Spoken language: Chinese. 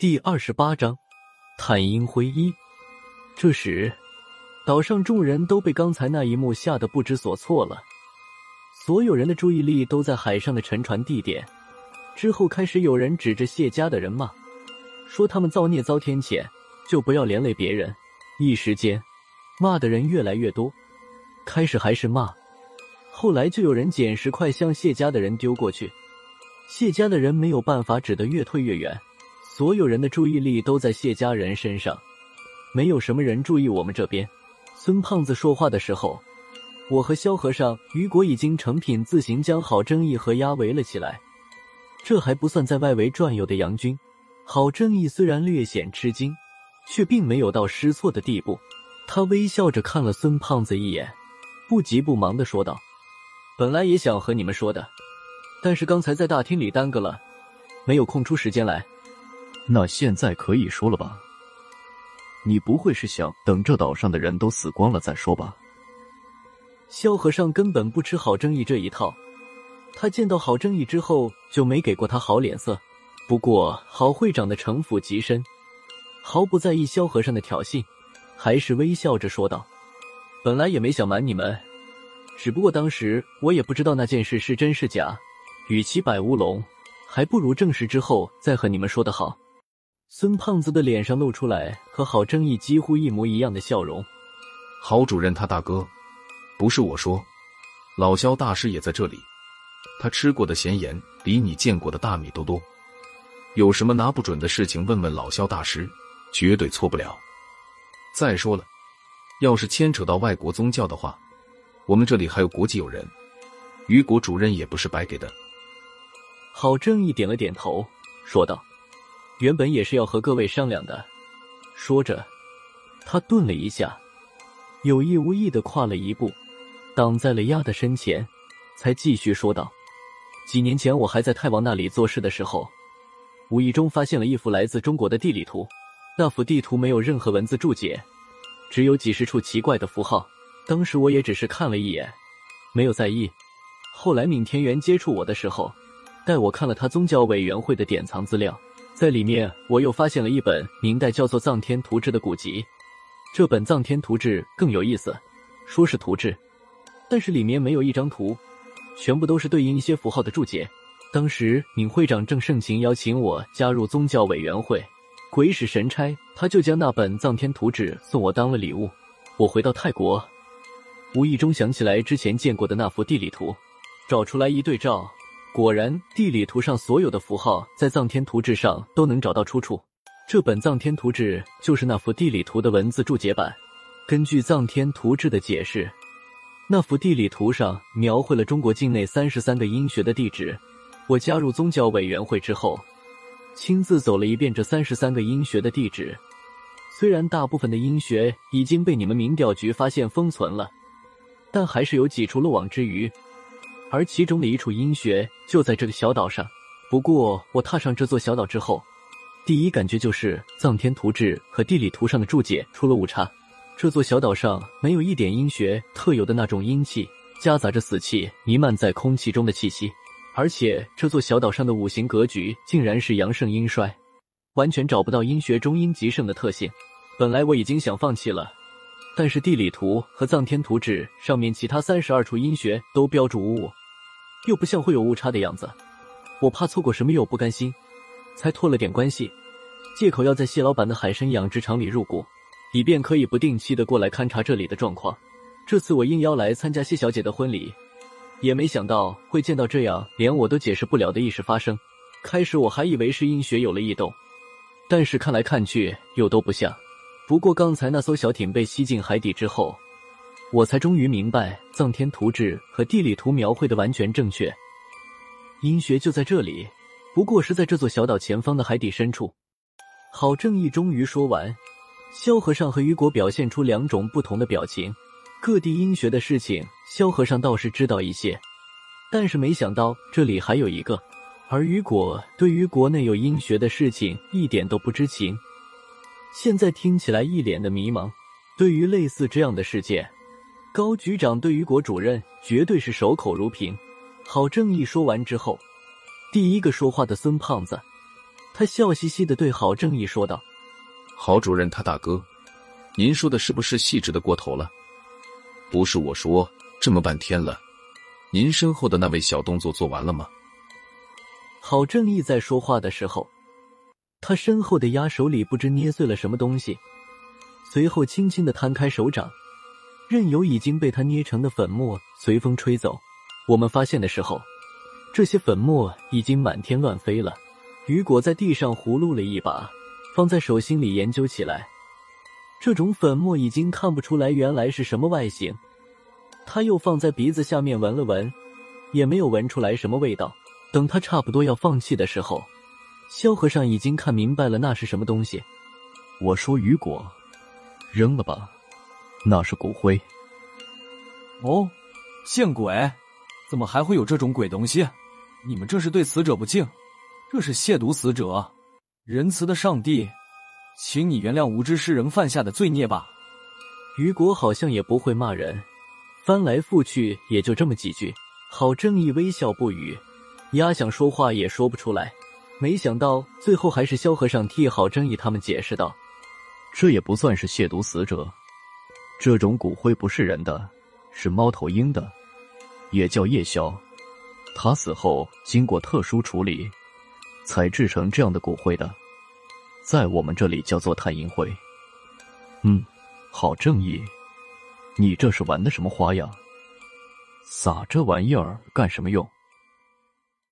第二十八章，探阴灰衣。这时，岛上众人都被刚才那一幕吓得不知所措了，所有人的注意力都在海上的沉船地点。之后开始有人指着谢家的人骂，说他们造孽遭天谴，就不要连累别人。一时间，骂的人越来越多。开始还是骂，后来就有人捡石块向谢家的人丢过去，谢家的人没有办法，只得越退越远。所有人的注意力都在谢家人身上，没有什么人注意我们这边。孙胖子说话的时候，我和萧和尚、雨果已经成品自行将郝正义和鸭围了起来。这还不算在外围转悠的杨军。郝正义虽然略显吃惊，却并没有到失措的地步。他微笑着看了孙胖子一眼，不急不忙的说道：“本来也想和你们说的，但是刚才在大厅里耽搁了，没有空出时间来。”那现在可以说了吧？你不会是想等这岛上的人都死光了再说吧？萧和尚根本不吃郝正义这一套，他见到郝正义之后就没给过他好脸色。不过郝会长的城府极深，毫不在意萧和尚的挑衅，还是微笑着说道：“本来也没想瞒你们，只不过当时我也不知道那件事是真是假，与其摆乌龙，还不如证实之后再和你们说的好。”孙胖子的脸上露出来和郝正义几乎一模一样的笑容。郝主任他大哥，不是我说，老肖大师也在这里。他吃过的咸盐比你见过的大米都多。有什么拿不准的事情，问问老肖大师，绝对错不了。再说了，要是牵扯到外国宗教的话，我们这里还有国际友人，于国主任也不是白给的。郝正义点了点头，说道。原本也是要和各位商量的，说着，他顿了一下，有意无意的跨了一步，挡在了鸭的身前，才继续说道：“几年前我还在太王那里做事的时候，无意中发现了一幅来自中国的地理图。那幅地图没有任何文字注解，只有几十处奇怪的符号。当时我也只是看了一眼，没有在意。后来闵天元接触我的时候，带我看了他宗教委员会的典藏资料。”在里面，我又发现了一本明代叫做《藏天图志》的古籍。这本《藏天图志》更有意思，说是图志，但是里面没有一张图，全部都是对应一些符号的注解。当时闵会长正盛情邀请我加入宗教委员会，鬼使神差，他就将那本《藏天图志》送我当了礼物。我回到泰国，无意中想起来之前见过的那幅地理图，找出来一对照。果然，地理图上所有的符号在藏天图志上都能找到出处。这本藏天图志就是那幅地理图的文字注解版。根据藏天图志的解释，那幅地理图上描绘了中国境内三十三个阴穴的地址。我加入宗教委员会之后，亲自走了一遍这三十三个阴穴的地址。虽然大部分的阴穴已经被你们民调局发现封存了，但还是有几处漏网之鱼。而其中的一处阴穴就在这个小岛上。不过，我踏上这座小岛之后，第一感觉就是《藏天图志》和地理图上的注解出了误差。这座小岛上没有一点阴穴特有的那种阴气，夹杂着死气弥漫在空气中的气息。而且，这座小岛上的五行格局竟然是阳盛阴衰，完全找不到阴穴中阴极盛的特性。本来我已经想放弃了。但是地理图和藏天图志上面其他三十二处阴穴都标注无误。又不像会有误差的样子，我怕错过什么又不甘心，才托了点关系，借口要在谢老板的海参养殖场里入股，以便可以不定期的过来勘察这里的状况。这次我应邀来参加谢小姐的婚礼，也没想到会见到这样连我都解释不了的异事发生。开始我还以为是阴雪有了异动，但是看来看去又都不像。不过刚才那艘小艇被吸进海底之后。我才终于明白，藏天图志和地理图描绘的完全正确，阴穴就在这里，不过是在这座小岛前方的海底深处。郝正义终于说完，萧和尚和雨果表现出两种不同的表情。各地阴穴的事情，萧和尚倒是知道一些，但是没想到这里还有一个，而雨果对于国内有阴穴的事情一点都不知情，现在听起来一脸的迷茫。对于类似这样的事件。高局长对于国主任绝对是守口如瓶。郝正义说完之后，第一个说话的孙胖子，他他笑嘻嘻的对郝正义说道：“郝主任，他大哥，您说的是不是细致的过头了？不是我说，这么半天了，您身后的那位小动作做完了吗？”郝正义在说话的时候，他身后的鸭手里不知捏碎了什么东西，随后轻轻的摊开手掌，任由已经被他捏成的粉末随风吹走。我们发现的时候，这些粉末已经满天乱飞了。雨果在地上胡撸了一把，放在手心里研究起来。这种粉末已经看不出来原来是什么外形。他又放在鼻子下面闻了闻，也没有闻出来什么味道。等他差不多要放弃的时候，萧和尚已经看明白了那是什么东西。我说：“雨果，扔了吧，那是骨灰。”哦，见鬼！怎么还会有这种鬼东西？你们这是对死者不敬，这是亵渎死者！仁慈的上帝，请你原谅无知世人犯下的罪孽吧。雨果好像也不会骂人，翻来覆去也就这么几句。郝正义微笑不语。丫想说话也说不出来，没想到最后还是萧和尚替郝正义他们解释道：“这也不算是亵渎死者，这种骨灰不是人的，是猫头鹰的，也叫夜枭。他死后经过特殊处理，才制成这样的骨灰的，在我们这里叫做探阴灰。嗯，好正义，你这是玩的什么花样？撒这玩意儿干什么用？”